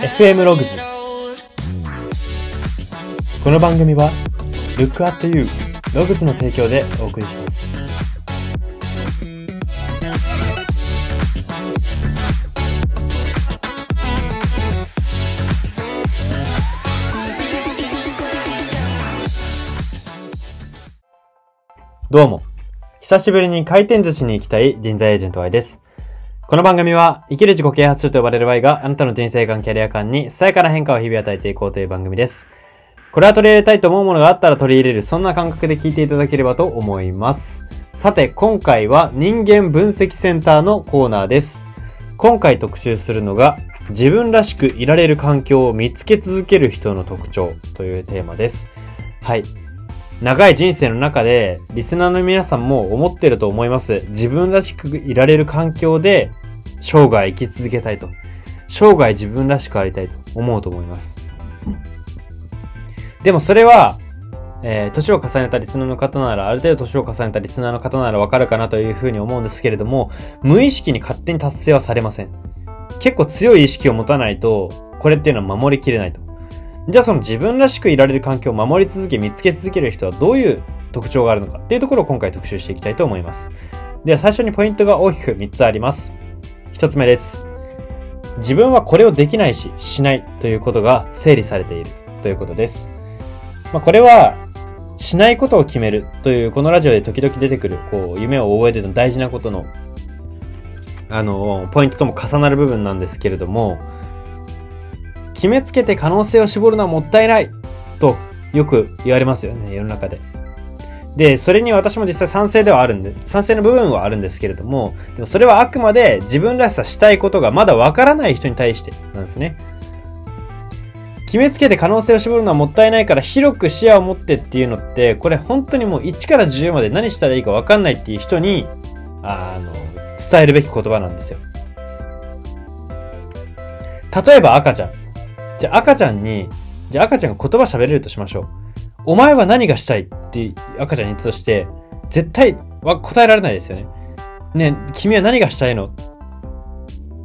FM ログズこの番組は Look at You ログズの提供でお送りします。どうも。久しぶりに回転寿司に行きたい人材エージェント Y です。この番組は、生きる自己啓発書と呼ばれる Y があなたの人生観、キャリア観にさやかな変化を日々与えていこうという番組です。これは取り入れたいと思うものがあったら取り入れる、そんな感覚で聞いていただければと思います。さて、今回は人間分析センターのコーナーです。今回特集するのが、自分らしくいられる環境を見つけ続ける人の特徴というテーマです。はい。長い人生の中で、リスナーの皆さんも思ってると思います。自分らしくいられる環境で、生涯生き続けたいと。生涯自分らしくありたいと思うと思います。でもそれは、えー、年を重ねたリスナーの方なら、ある程度年を重ねたリスナーの方ならわかるかなというふうに思うんですけれども、無意識に勝手に達成はされません。結構強い意識を持たないと、これっていうのは守りきれないと。じゃあその自分らしくいられる環境を守り続け、見つけ続ける人はどういう特徴があるのかっていうところを今回特集していきたいと思います。では最初にポイントが大きく3つあります。1つ目です。自分はこれをできないし、しないということが整理されているということです。まあ、これは、しないことを決めるという、このラジオで時々出てくる、こう、夢を覚えての大事なことの、あの、ポイントとも重なる部分なんですけれども、決めつけて可能性を絞るのはもったいないとよく言われますよね、世の中で。で、それに私も実際賛成ではあるんで、賛成の部分はあるんですけれども、でもそれはあくまで自分らしさしたいことがまだわからない人に対してなんですね。決めつけて可能性を絞るのはもったいないから広く視野を持ってっていうのって、これ本当にもう1から10まで何したらいいかわかんないっていう人に、あの、伝えるべき言葉なんですよ。例えば赤ちゃん。じゃあ赤ちゃんに、じゃあ赤ちゃんが言葉喋れるとしましょう。お前は何がしたいって赤ちゃんに言ったとして、絶対は答えられないですよね。ねえ君は何がしたいの？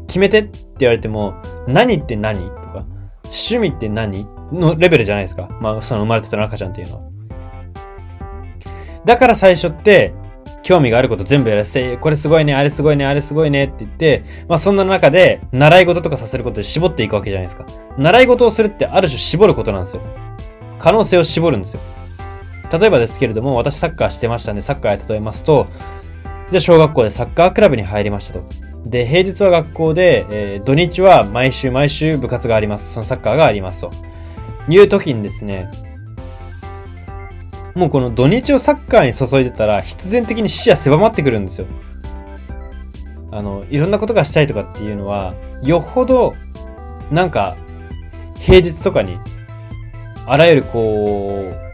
決めてって言われても、何って何？とか、趣味って何？のレベルじゃないですか。まあ、その生まれてた赤ちゃんっていうのは。だから最初って、興味があること全部やらせて、これすごいね、あれすごいね、あれすごいねって言って、まあそんな中で、習い事とかさせることで絞っていくわけじゃないですか。習い事をするってある種絞ることなんですよ。可能性を絞るんですよ。例えばですけれども、私サッカーしてましたんで、サッカーへ例えますと、じゃあ小学校でサッカークラブに入りましたと。で、平日は学校で、えー土日は毎週毎週部活があります。そのサッカーがありますと。いう時にですね、もうこの土日をサッカーに注いでたら、必然的に視野狭まってくるんですよ。あの、いろんなことがしたいとかっていうのは、よほど、なんか、平日とかに、あらゆるこう、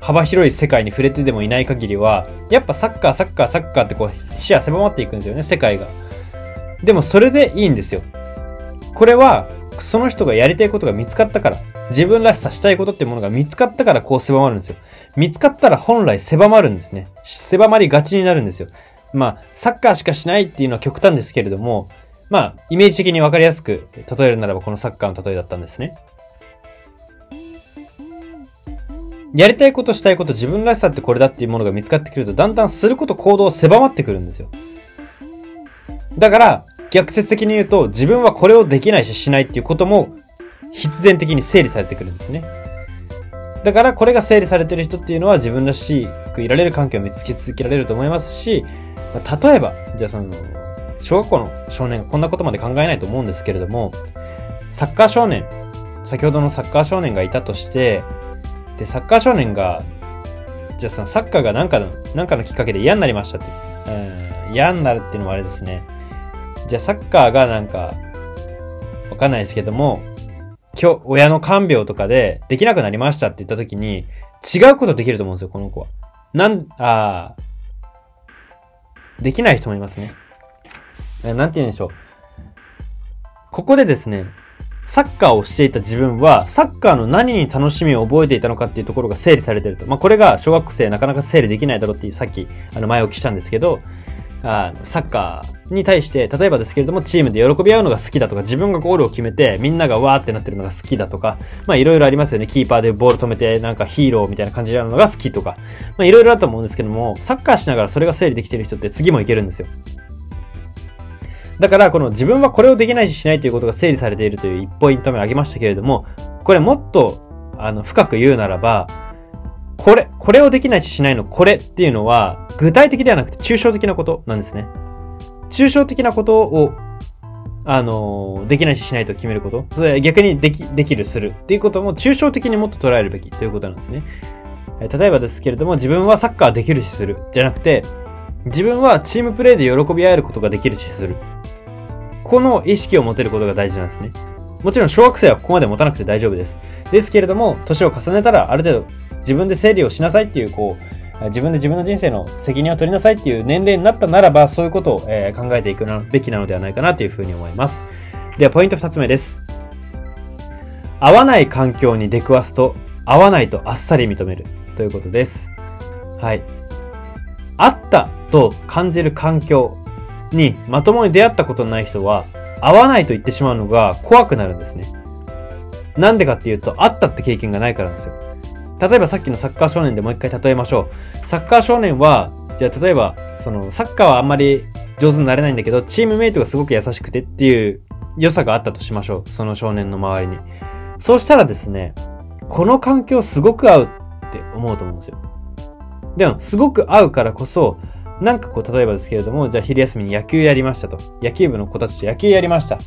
幅広い世界に触れてでもいない限りは、やっぱサッカー、サッカー、サッカーってこう、視野狭まっていくんですよね、世界が。でもそれでいいんですよ。これは、その人がやりたいことが見つかったから、自分らしさしたいことってものが見つかったからこう狭まるんですよ。見つかったら本来狭まるんですね。狭まりがちになるんですよ。まあ、サッカーしかしないっていうのは極端ですけれども、まあ、イメージ的にわかりやすく例えるならばこのサッカーの例えだったんですね。やりたいことしたいこと自分らしさってこれだっていうものが見つかってくるとだんだんすること行動狭まってくるんですよ。だから、逆説的に言うと自分はこれをできないししないっていうことも必然的に整理されてくるんですね。だからこれが整理されてる人っていうのは自分らしくいられる環境を見つけ続けられると思いますし、まあ例えば、じゃあその、小学校の少年がこんなことまで考えないと思うんですけれども、サッカー少年、先ほどのサッカー少年がいたとして、で、サッカー少年が、じゃあそのサッカーがなんかの、なんかのきっかけで嫌になりましたって。うん、嫌になるっていうのもあれですね。じゃあサッカーがなんか、わかんないですけども、今日、親の看病とかでできなくなりましたって言った時に、違うことできると思うんですよ、この子は。なん、あーできない人もいますね。えなんて言うんでしょう。ここでですね、サッカーをしていた自分は、サッカーの何に楽しみを覚えていたのかっていうところが整理されてると。まあ、これが小学生なかなか整理できないだろうっていう、さっき、あの、前置きしたんですけど、あサッカーに対して、例えばですけれども、チームで喜び合うのが好きだとか、自分がゴールを決めて、みんながわーってなってるのが好きだとか、まあいろいろありますよね。キーパーでボール止めて、なんかヒーローみたいな感じなのが好きとか、まあいろいろあると思うんですけども、サッカーしながらそれが整理できてる人って次もいけるんですよ。だから、この自分はこれをできないししないということが整理されているという1ポイント目挙げましたけれども、これもっと、あの、深く言うならば、これ、これをできないししないのこれっていうのは、具体的ではなくて抽象的なことなんですね。抽象的なことを、あの、できないししないと決めること。それ逆にでき、できる、するっていうことも抽象的にもっと捉えるべきということなんですね。例えばですけれども、自分はサッカーできるしする。じゃなくて、自分はチームプレーで喜び合えることができるしする。この意識を持てることが大事なんですね。もちろん小学生はここまで持たなくて大丈夫です。ですけれども、年を重ねたらある程度自分で整理をしなさいっていう、こう、自分で自分の人生の責任を取りなさいっていう年齢になったならば、そういうことを、え考えていくべきなのではないかなというふうに思います。では、ポイント二つ目です。合わない環境に出くわすと、合わないとあっさり認めるということです。はい。あったと感じる環境にまともに出会ったことのない人は、合わないと言ってしまうのが怖くなるんですね。なんでかっていうと、あったって経験がないからなんですよ。例えばさっきのサッカー少年でもう一回例えましょう。サッカー少年は、じゃあ例えば、その、サッカーはあんまり上手になれないんだけど、チームメイトがすごく優しくてっていう良さがあったとしましょう。その少年の周りに。そうしたらですね、この環境すごく合うって思うと思うんですよ。でも、すごく合うからこそ、なんかこう、例えばですけれども、じゃあ昼休みに野球やりましたと。野球部の子たちと野球やりました。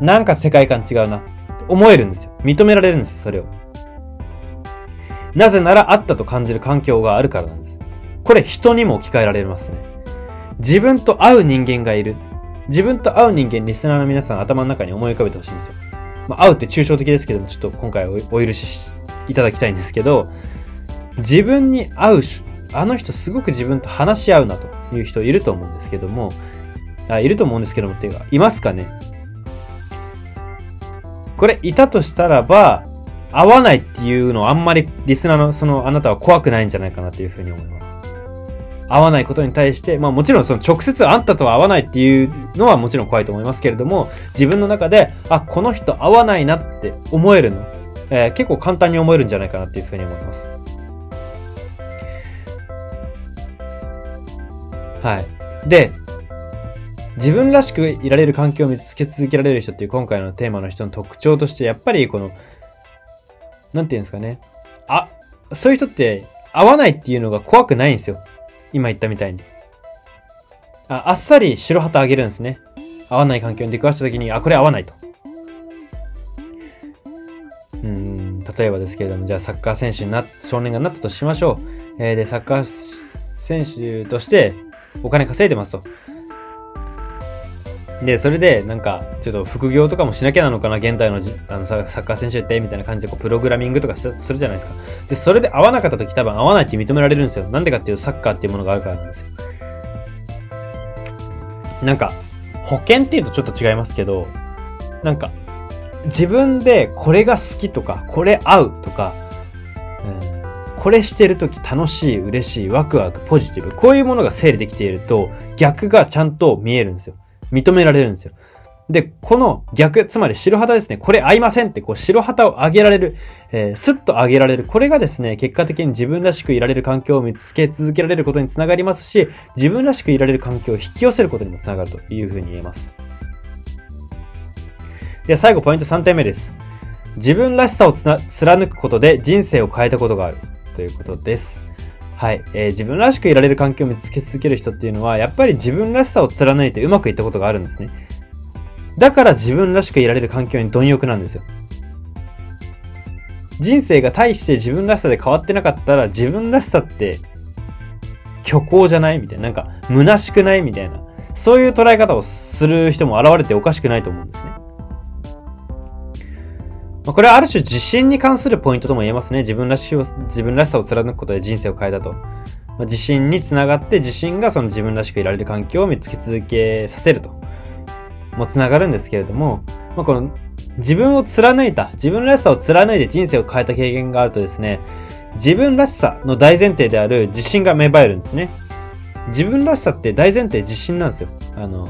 なんか世界観違うな。思えるんですよ。認められるんですよ、それを。なぜならあったと感じる環境があるからなんです。これ人にも置き換えられますね。自分と会う人間がいる。自分と会う人間、リスナーの皆さん頭の中に思い浮かべてほしいんですよ。まあ、会うって抽象的ですけども、ちょっと今回お許しいただきたいんですけど、自分に会うあの人すごく自分と話し合うなという人いると思うんですけども、あいると思うんですけどもっていうか、いますかね？これいたとしたらば、合わないっていうのはあんまりリスナーのそのあなたは怖くないんじゃないかなというふうに思います。合わないことに対して、まあもちろんその直接あんたとは合わないっていうのはもちろん怖いと思いますけれども、自分の中で、あ、この人合わないなって思えるの、えー、結構簡単に思えるんじゃないかなっていうふうに思います。はい。で、自分らしくいられる環境を見つけ続けられる人っていう今回のテーマの人の特徴として、やっぱりこの、なんていうんですかね。あ、そういう人って合わないっていうのが怖くないんですよ。今言ったみたいに。ああっさり白旗あげるんですね。合わない環境に出くわした時に、あ、これ合わないと。うん、例えばですけれども、じゃあサッカー選手にな、少年がなったとしましょう。えー、で、サッカー選手として、お金稼いでますと。で、それで、なんか、ちょっと副業とかもしなきゃなのかな、現代のじあのサッカー選手って、みたいな感じで、こう、プログラミングとかするじゃないですか。で、それで合わなかった時多分合わないって認められるんですよ。なんでかっていうと、サッカーっていうものがあるからなんですよ。なんか、保険っていうとちょっと違いますけど、なんか、自分でこれが好きとか、これ合うとか、これしてるとき楽しい、嬉しい、ワクワク、ポジティブ。こういうものが整理できていると、逆がちゃんと見えるんですよ。認められるんですよ。で、この逆、つまり白旗ですね。これ合いませんって、こう白旗を上げられる、えー、スッと上げられる。これがですね、結果的に自分らしくいられる環境を見つけ続けられることにつながりますし、自分らしくいられる環境を引き寄せることにもつながるというふうに言えます。では最後ポイント3点目です。自分らしさを貫くことで人生を変えたことがある。ということです。はい、えー、自分らしくいられる環境を見つけ続ける人っていうのは、やっぱり自分らしさを貫いてうまくいったことがあるんですね。だから自分らしくいられる環境に貪欲なんですよ。人生が大して自分らしさで変わってなかったら、自分らしさって虚構じゃない？みたいな。なんか、虚しくない？みたいな。そういう捉え方をする人も現れておかしくないと思うんですね。まこれはある種自信に関するポイントとも言えますね。自分らし自分らしさを貫くことで人生を変えたと。まあ、自信につながって自信がその自分らしくいられる環境を見つけ続けさせると。もつながるんですけれども、まあ、この自分を貫いた、自分らしさを貫いて人生を変えた経験があるとですね、自分らしさの大前提である自信が芽生えるんですね。自分らしさって大前提自信なんですよ。あの、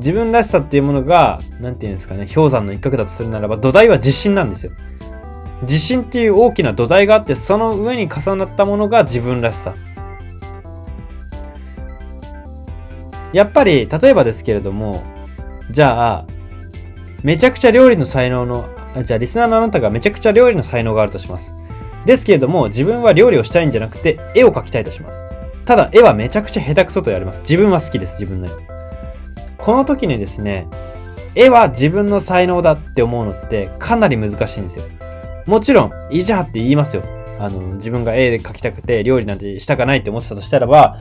自分らしさっていうものが、なんていうんですかね、氷山の一角だとするならば、土台は自信なんですよ。自信っていう大きな土台があって、その上に重なったものが自分らしさ。やっぱり、例えばですけれども、じゃあ、めちゃくちゃ料理の才能の、じゃあリスナーのあなたがめちゃくちゃ料理の才能があるとします。ですけれども、自分は料理をしたいんじゃなくて、絵を描きたいとします。ただ、絵はめちゃくちゃ下手くそとやります。自分は好きです、自分の絵。この時にですね、絵は自分の才能だって思うのってかなり難しいんですよ。もちろん、いいじゃって言いますよ。あの、自分が絵で描きたくて料理なんてしたかないって思ってたとしたらば、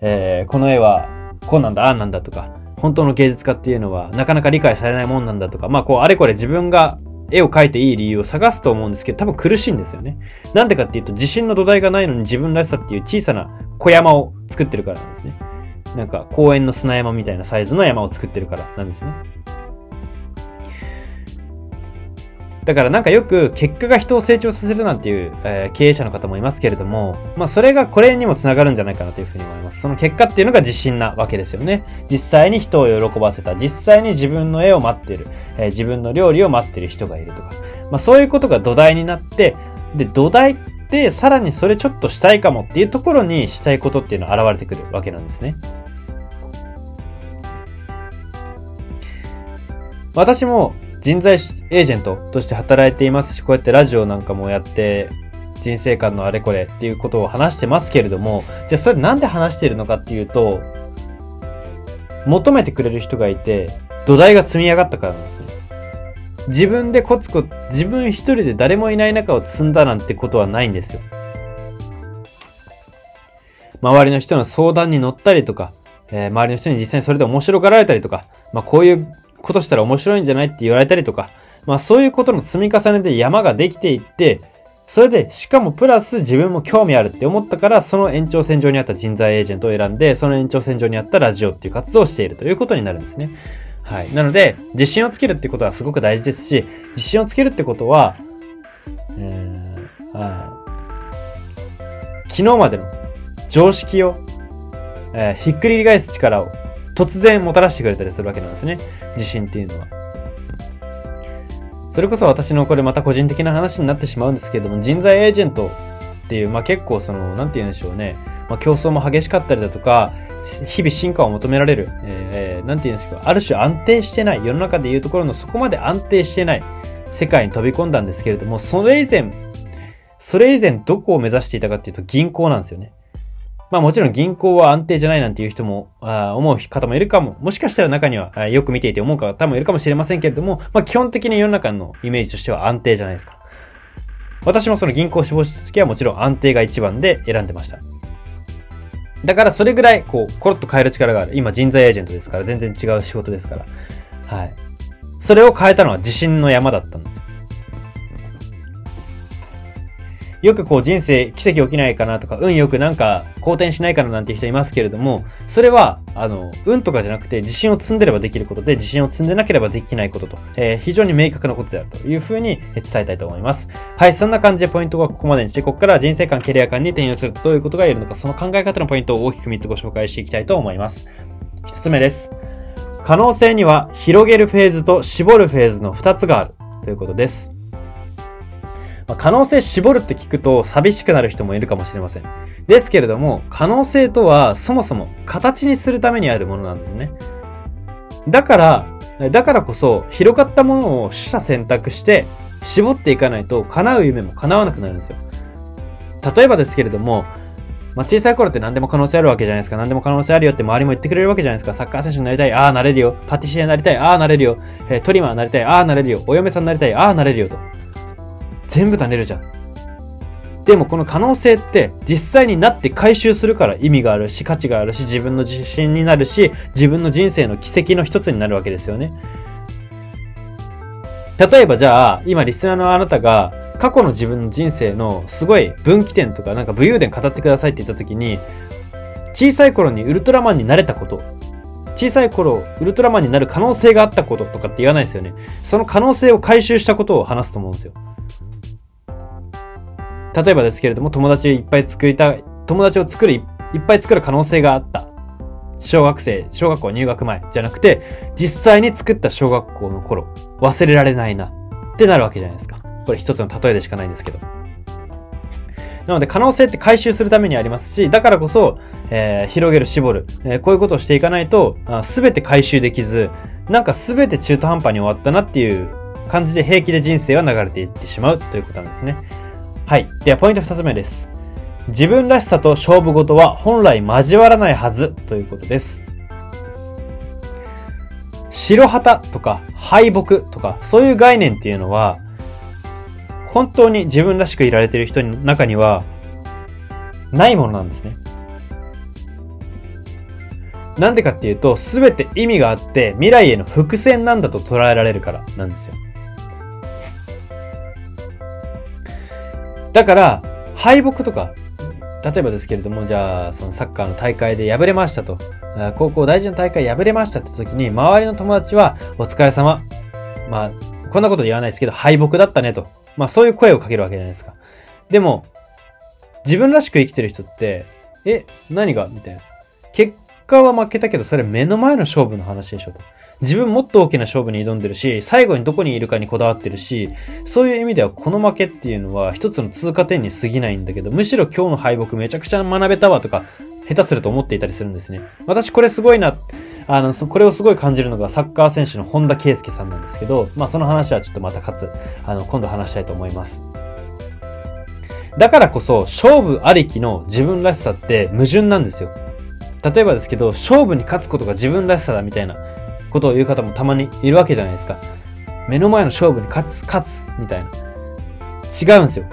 えー、この絵はこうなんだ、ああなんだとか、本当の芸術家っていうのはなかなか理解されないもんなんだとか、まあこうあれこれ自分が絵を描いていい理由を探すと思うんですけど、多分苦しいんですよね。なんでかっていうと、自信の土台がないのに自分らしさっていう小さな小山を作ってるからなんですね。なんか公園の砂山みたいなサイズの山を作ってるからなんですね。だからなんかよく結果が人を成長させるなんていう、えー、経営者の方もいますけれども、まあそれがこれにもつながるんじゃないかなというふうに思います。その結果っていうのが自信なわけですよね。実際に人を喜ばせた、実際に自分の絵を待ってる、えー、自分の料理を待ってる人がいるとか、まあそういうことが土台になって、で、土台ってさらにそれちょっとしたいかもっていうところにしたいことっていうのが現れてくるわけなんですね。私も人材エージェントとして働いていますし、こうやってラジオなんかもやって、人生観のあれこれっていうことを話してますけれども、じゃあそれなんで話しているのかっていうと、求めてくれる人がいて、土台が積み上がったからなんですね。自分でコツコツ、自分一人で誰もいない中を積んだなんてことはないんですよ。周りの人の相談に乗ったりとか、えー、周りの人に実際にそれで面白がられたりとか、まあこういうことしたら面白いんじゃないって言われたりとか、まあそういうことの積み重ねで山ができていって、それで、しかもプラス自分も興味あるって思ったから、その延長線上にあった人材エージェントを選んで、その延長線上にあったラジオっていう活動をしているということになるんですね。はい。なので、自信をつけるってことはすごく大事ですし、自信をつけるってことは、えー、はい。昨日までの常識を、えー、ひっくり返す力を突然もたらしてくれたりするわけなんですね。自信っていうのは。それこそ私のこれまた個人的な話になってしまうんですけれども、人材エージェントっていう、まあ結構その、なんて言うんでしょうね。まあ競争も激しかったりだとか、日々進化を求められる、えー、なんて言うんですか、ある種安定してない、世の中でいうところのそこまで安定してない世界に飛び込んだんですけれども、それ以前、それ以前どこを目指していたかっていうと銀行なんですよね。まあもちろん銀行は安定じゃないなんていう人も、あ思う方もいるかも、もしかしたら中にはよく見ていて思う方もいるかもしれませんけれども、まあ基本的に世の中のイメージとしては安定じゃないですか。私もその銀行を志望した時はもちろん安定が一番で選んでました。だからそれぐらい、こう、コロッと変える力がある。今人材エージェントですから、全然違う仕事ですから。はい。それを変えたのは自信の山だったんですよ。よくこう人生奇跡起きないかなとか、運よくなんか好転しないかななんて人いますけれども、それは、あの、運とかじゃなくて自信を積んでればできることで、自信を積んでなければできないことと、えー、非常に明確なことであるというふうに伝えたいと思います。はい、そんな感じでポイントはここまでにして、ここから人生観、キャリア観に転用するとどういうことが言えるのか、その考え方のポイントを大きく3つご紹介していきたいと思います。1つ目です。可能性には広げるフェーズと絞るフェーズの2つがあるということです。まあ、可能性絞るって聞くと寂しくなる人もいるかもしれません。ですけれども、可能性とはそもそも形にするためにあるものなんですね。だから、だからこそ広がったものを取捨選択して絞っていかないと叶う夢も叶わなくなるんですよ。例えばですけれども、まあ、小さい頃って何でも可能性あるわけじゃないですか。何でも可能性あるよって周りも言ってくれるわけじゃないですか。サッカー選手になりたい。ああ、なれるよ。パティシエになりたい。ああ、なれるよ。えー、トリマーになりたい。ああ、なれるよ。お嫁さんになりたい。ああ、なれるよと。全部なれるじゃん。でもこの可能性って実際になって回収するから意味があるし価値があるし自分の自信になるし自分の人生の奇跡の一つになるわけですよね。例えばじゃあ今リスナーのあなたが過去の自分の人生のすごい分岐点とかなんか武勇伝語ってくださいって言った時に小さい頃にウルトラマンになれたこと小さい頃ウルトラマンになる可能性があったこととかって言わないですよね。その可能性を回収したことを話すと思うんですよ。例えばですけれども、友達いっぱい作りたい、友達を作るいっぱい作る可能性があった。小学生、小学校入学前じゃなくて、実際に作った小学校の頃、忘れられないなってなるわけじゃないですか。これ一つの例えでしかないんですけど。なので可能性って回収するためにありますし、だからこそ、えー、広げる、絞る、えー、こういうことをしていかないと、すべて回収できず、なんかすべて中途半端に終わったなっていう感じで平気で人生は流れていってしまうということなんですね。はい。では、ポイント二つ目です。自分らしさと勝負事は本来交わらないはずということです。白旗とか敗北とかそういう概念っていうのは本当に自分らしくいられてる人の中にはないものなんですね。なんでかっていうと、すべて意味があって未来への伏線なんだと捉えられるからなんですよ。だから、敗北とか、例えばですけれども、じゃあ、そのサッカーの大会で敗れましたと。高校大事な大会敗れましたって時に、周りの友達は、お疲れ様。まあ、こんなこと言わないですけど、敗北だったねと。まあ、そういう声をかけるわけじゃないですか。でも、自分らしく生きてる人って、え、何が？みたいな。結果は負けたけど、それ目の前の勝負の話でしょと。自分もっと大きな勝負に挑んでるし、最後にどこにいるかにこだわってるし、そういう意味ではこの負けっていうのは一つの通過点に過ぎないんだけど、むしろ今日の敗北めちゃくちゃ学べたわとか、下手すると思っていたりするんですね。私これすごいな、あの、これをすごい感じるのがサッカー選手の本田圭佑さんなんですけど、まあその話はちょっとまたかつ、あの、今度話したいと思います。だからこそ、勝負ありきの自分らしさって矛盾なんですよ。例えばですけど、勝負に勝つことが自分らしさだみたいな。ことを言う方もたまにいるわけじゃないですか。目の前の勝負に勝つ、勝つ、みたいな。違うんですよ。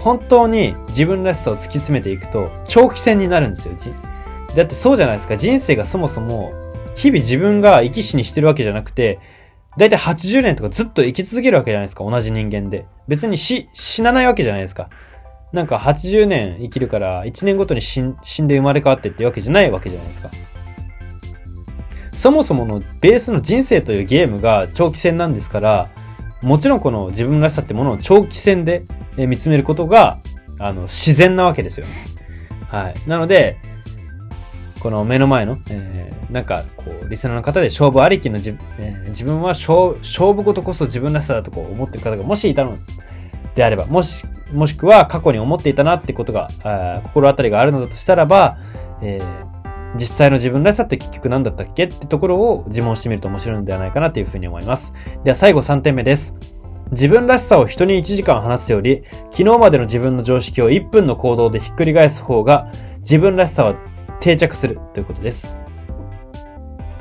本当に自分らしさを突き詰めていくと、長期戦になるんですよ。だってそうじゃないですか。人生がそもそも、日々自分が生き死にしてるわけじゃなくて、だいたい80年とかずっと生き続けるわけじゃないですか。同じ人間で。別に死、死なないわけじゃないですか。なんか80年生きるから1年ごとに死んで生まれ変わってってわけじゃないわけじゃないですか。そもそものベースの人生というゲームが長期戦なんですから、もちろんこの自分らしさってものを長期戦で見つめることが、あの、自然なわけですよね。はい。なので、この目の前の、えー、なんか、こう、リスナーの方で勝負ありきのじ、えー、自分は勝勝負事こそ自分らしさだとこう思ってる方がもしいたのであれば、もし、もしくは過去に思っていたなってことが、心当たりがあるのだとしたらば、えー、実際の自分らしさって結局何だったっけってところを自問してみると面白いのではないかなというふうに思います。では最後3点目です。自分らしさを人に1時間話すより、昨日までの自分の常識を1分の行動でひっくり返す方が、自分らしさは定着するということです。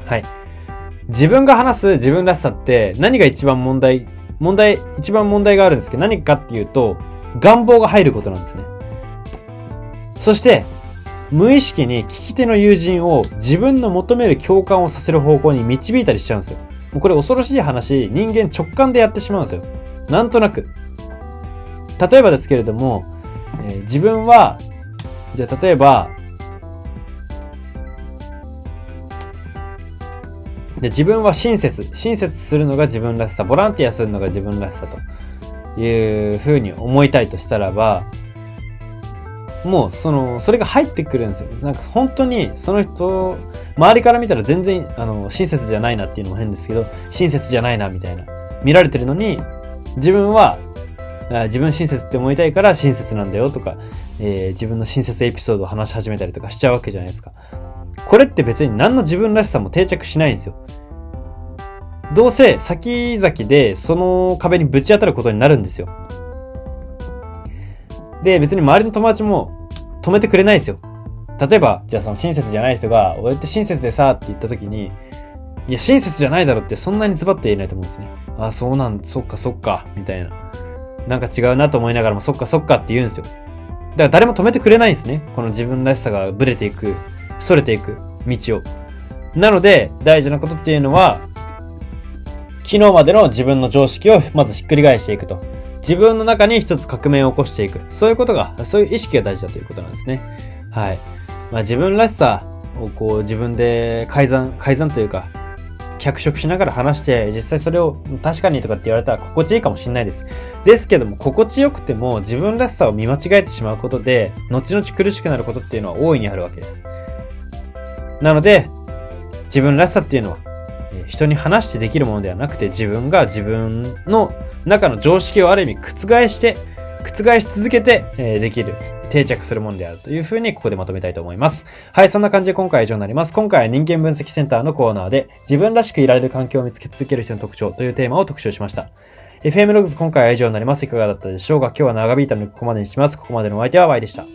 はい。自分が話す自分らしさって何が一番問題、問題、一番問題があるんですけど何かっていうと、願望が入ることなんですね。そして、無意識に聞き手の友人を自分の求める共感をさせる方向に導いたりしちゃうんですよ。これ恐ろしい話、人間直感でやってしまうんですよ。なんとなく。例えばですけれども、えー、自分は、じゃあ例えば、で自分は親切。親切するのが自分らしさ。ボランティアするのが自分らしさというふうに思いたいとしたらば、もうそのそれが入ってくるんですよ。なんか本当にその人周りから見たら全然あの親切じゃないなっていうのも変ですけど親切じゃないなみたいな。見られてるのに自分は自分親切って思いたいから親切なんだよとか、えー、自分の親切エピソードを話し始めたりとかしちゃうわけじゃないですか。これって別に何の自分らしさも定着しないんですよ。どうせ先々でその壁にぶち当たることになるんですよ。で、別に周りの友達も止めてくれないですよ。例えば、じゃあその親切じゃない人が、俺って親切でさって言った時に、いや、親切じゃないだろってそんなにズバッと言えないと思うんですね。あ、そうなん、そっかそっか、みたいな。なんか違うなと思いながらも、そっかそっかって言うんですよ。だから誰も止めてくれないんですね。この自分らしさがブレていく、逸れていく道を。なので、大事なことっていうのは、昨日までの自分の常識をまずひっくり返していくと。自分の中に一つ革命を起こしていく。そういうことが、そういう意識が大事だということなんですね。はい。まあ自分らしさをこう自分で改ざん、改ざんというか、脚色しながら話して、実際それを確かにとかって言われたら心地いいかもしれないです。ですけども、心地よくても自分らしさを見間違えてしまうことで、後々苦しくなることっていうのは大いにあるわけです。なので、自分らしさっていうのは、人に話してできるものではなくて、自分が自分の中の常識をある意味覆して、覆し続けて、えできる。定着するものであるというふうにここでまとめたいと思います。はい、そんな感じで今回は以上になります。今回は人間分析センターのコーナーで自分らしくいられる環境を見つけ続ける人の特徴というテーマを特集しました。FM ログズ今回は以上になります。いかがだったでしょうか？今日は長引いたのでここまでにします。ここまでのお相手は Y でした。